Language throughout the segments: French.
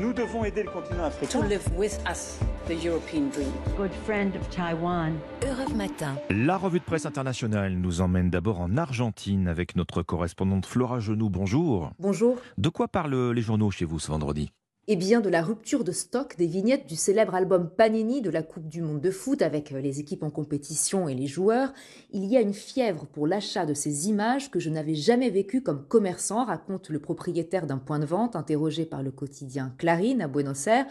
Nous devons aider le continent africain. To live with us, the European dream. Good friend of Taiwan. Europe Matin. La revue de presse internationale nous emmène d'abord en Argentine avec notre correspondante Flora Genoux. Bonjour. Bonjour. De quoi parlent les journaux chez vous ce vendredi? Eh bien, de la rupture de stock des vignettes du célèbre album Panini de la Coupe du Monde de foot avec euh, les équipes en compétition et les joueurs, il y a une fièvre pour l'achat de ces images que je n'avais jamais vécues comme commerçant, raconte le propriétaire d'un point de vente interrogé par le quotidien Clarine à Buenos Aires.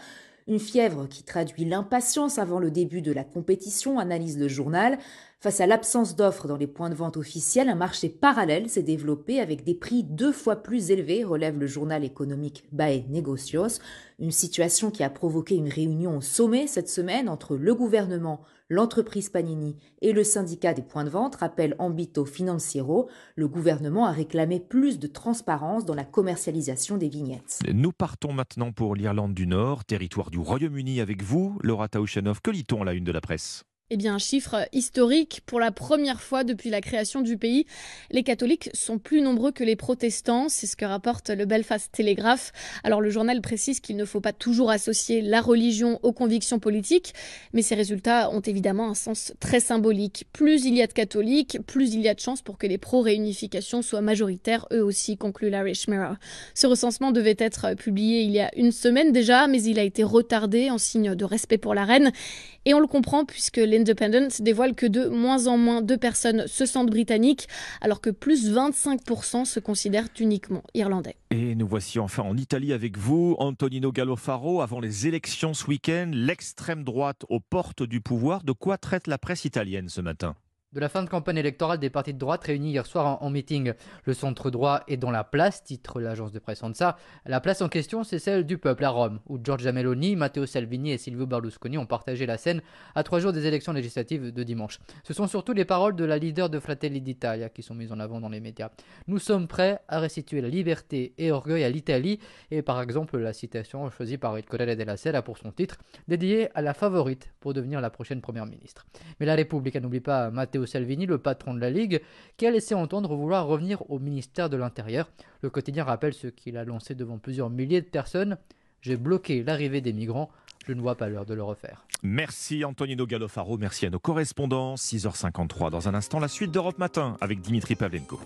Une fièvre qui traduit l'impatience avant le début de la compétition, analyse le journal. Face à l'absence d'offres dans les points de vente officiels, un marché parallèle s'est développé avec des prix deux fois plus élevés, relève le journal économique Bae Negocios. Une situation qui a provoqué une réunion au sommet cette semaine entre le gouvernement, l'entreprise Panini et le syndicat des points de vente, rappelle Ambito Financiero. Le gouvernement a réclamé plus de transparence dans la commercialisation des vignettes. Nous partons maintenant pour l'Irlande du Nord, territoire du Royaume-Uni avec vous, Laura Taouchanov. Que lit-on à la une de la presse? Eh bien, un chiffre historique. Pour la première fois depuis la création du pays, les catholiques sont plus nombreux que les protestants. C'est ce que rapporte le Belfast Telegraph. Alors, le journal précise qu'il ne faut pas toujours associer la religion aux convictions politiques, mais ces résultats ont évidemment un sens très symbolique. Plus il y a de catholiques, plus il y a de chances pour que les pro-réunification soient majoritaires, eux aussi, conclut l'Irish Mirror. Ce recensement devait être publié il y a une semaine déjà, mais il a été retardé en signe de respect pour la reine. Et on le comprend puisque l'Independent dévoile que de moins en moins de personnes se sentent britanniques, alors que plus 25% se considèrent uniquement irlandais. Et nous voici enfin en Italie avec vous, Antonino Gallofaro. Avant les élections ce week-end, l'extrême droite aux portes du pouvoir. De quoi traite la presse italienne ce matin? De la fin de campagne électorale des partis de droite réunis hier soir en, meeting. Le centre droit est dans la place, titre l'agence de presse ANSA. La place en question, c'est celle du peuple à Rome, où Giorgia Meloni, Matteo Salvini et Silvio Berlusconi ont partagé la scène à trois jours des élections législatives de dimanche. Ce sont surtout les paroles de la leader de Fratelli d'Italia qui sont mises en avant dans les médias. Nous sommes prêts à restituer la liberté et orgueil à l'Italie, et par exemple la citation choisie par il Corriere della Sera pour son titre, dédiée à la favorite pour devenir la prochaine première ministre. Mais la République, n'oublie pas Salvini, le patron de la Ligue, qui a laissé entendre vouloir revenir au ministère de l'Intérieur. Le quotidien rappelle ce qu'il a lancé devant plusieurs milliers de personnes. J'ai bloqué l'arrivée des migrants. Je ne vois pas l'heure de le refaire. Merci Antonino Gallofaro, merci à nos correspondants. 6h53 dans un instant, la suite d'Europe Matin avec Dimitri Pavlenko.